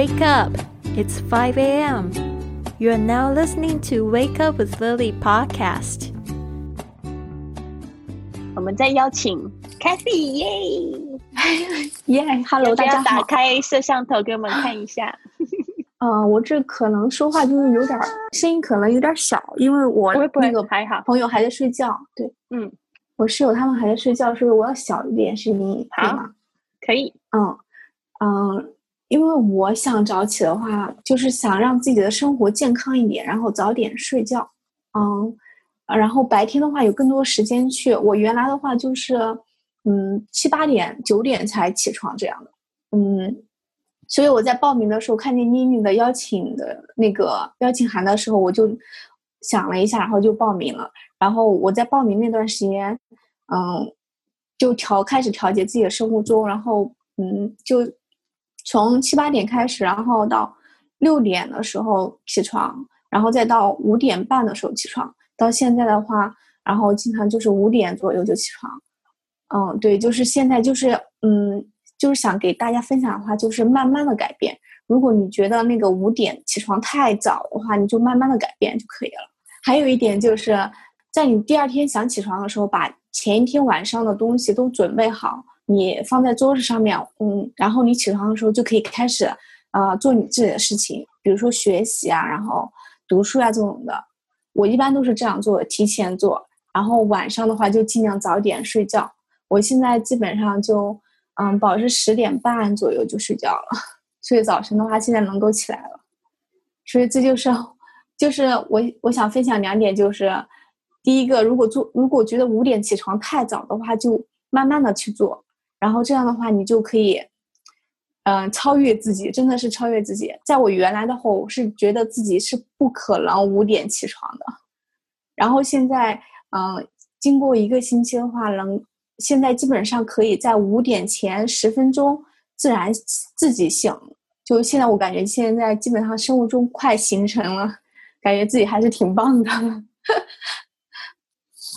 Wake up! It's 5 a.m. You are now listening to Wake Up with Lily podcast. 我们再邀请 Kathy 耶耶，Hello，大家打开摄像头给我们看一下。嗯，我这可能说话就是有点声音，可能有点小，因为我那个还好，朋友还在睡觉。对，嗯，我室友他们还在睡觉，所以我要小一点声音，好吗？可以。嗯嗯。因为我想早起的话，就是想让自己的生活健康一点，然后早点睡觉，嗯，然后白天的话有更多时间去。我原来的话就是，嗯，七八点、九点才起床这样的，嗯，所以我在报名的时候看见妮妮的邀请的那个邀请函的时候，我就想了一下，然后就报名了。然后我在报名那段时间，嗯，就调开始调节自己的生物钟，然后嗯，就。从七八点开始，然后到六点的时候起床，然后再到五点半的时候起床。到现在的话，然后经常就是五点左右就起床。嗯，对，就是现在就是嗯，就是想给大家分享的话，就是慢慢的改变。如果你觉得那个五点起床太早的话，你就慢慢的改变就可以了。还有一点就是在你第二天想起床的时候，把前一天晚上的东西都准备好。你放在桌子上面，嗯，然后你起床的时候就可以开始，呃，做你自己的事情，比如说学习啊，然后读书啊这种的。我一般都是这样做，提前做，然后晚上的话就尽量早点睡觉。我现在基本上就，嗯，保持十点半左右就睡觉了，所以早晨的话现在能够起来了。所以这就是，就是我我想分享两点，就是第一个，如果做如果觉得五点起床太早的话，就慢慢的去做。然后这样的话，你就可以，嗯，超越自己，真的是超越自己。在我原来的话，我是觉得自己是不可能五点起床的。然后现在，嗯，经过一个星期的话，能现在基本上可以在五点前十分钟自然自己醒。就现在，我感觉现在基本上生物钟快形成了，感觉自己还是挺棒的。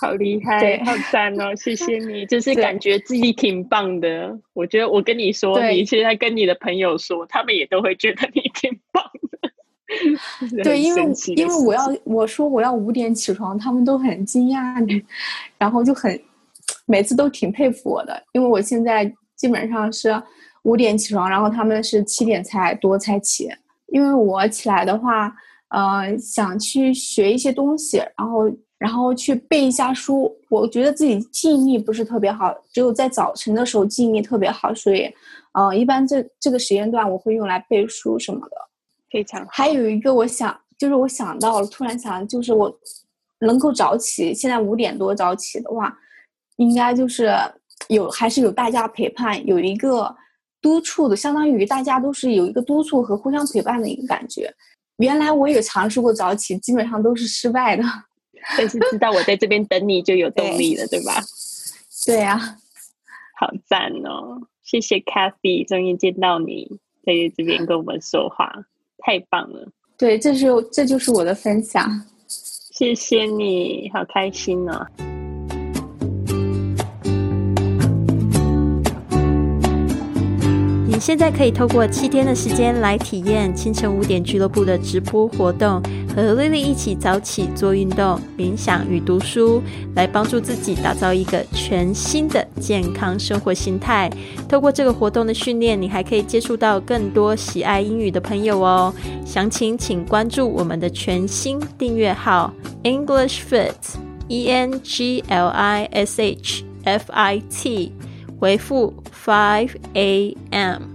好厉害，好赞哦！谢谢你，就是感觉自己挺棒的。我觉得我跟你说，你现在跟你的朋友说，他们也都会觉得你挺棒的。对，因为因为我要我说我要五点起床，他们都很惊讶，然后就很每次都挺佩服我的，因为我现在基本上是五点起床，然后他们是七点才多才起。因为我起来的话，呃，想去学一些东西，然后。然后去背一下书，我觉得自己记忆力不是特别好，只有在早晨的时候记忆力特别好，所以，嗯，一般这这个时间段我会用来背书什么的。非常。还有一个，我想就是我想到了，突然想，就是我能够早起，现在五点多早起的话，应该就是有还是有大家陪伴，有一个督促的，相当于大家都是有一个督促和互相陪伴的一个感觉。原来我也尝试过早起，基本上都是失败的。但是知道我在这边等你就有动力了，对吧？对呀，好赞哦！谢谢 Cathy，终于见到你在这边跟我们说话，太棒了。对，这是这就是我的分享，谢谢你好开心哦。现在可以透过七天的时间来体验清晨五点俱乐部的直播活动，和 Lily 一起早起做运动、冥想与读书，来帮助自己打造一个全新的健康生活心态。透过这个活动的训练，你还可以接触到更多喜爱英语的朋友哦。详情请关注我们的全新订阅号 English Fit E N G L I S H F I T，回复 Five A M。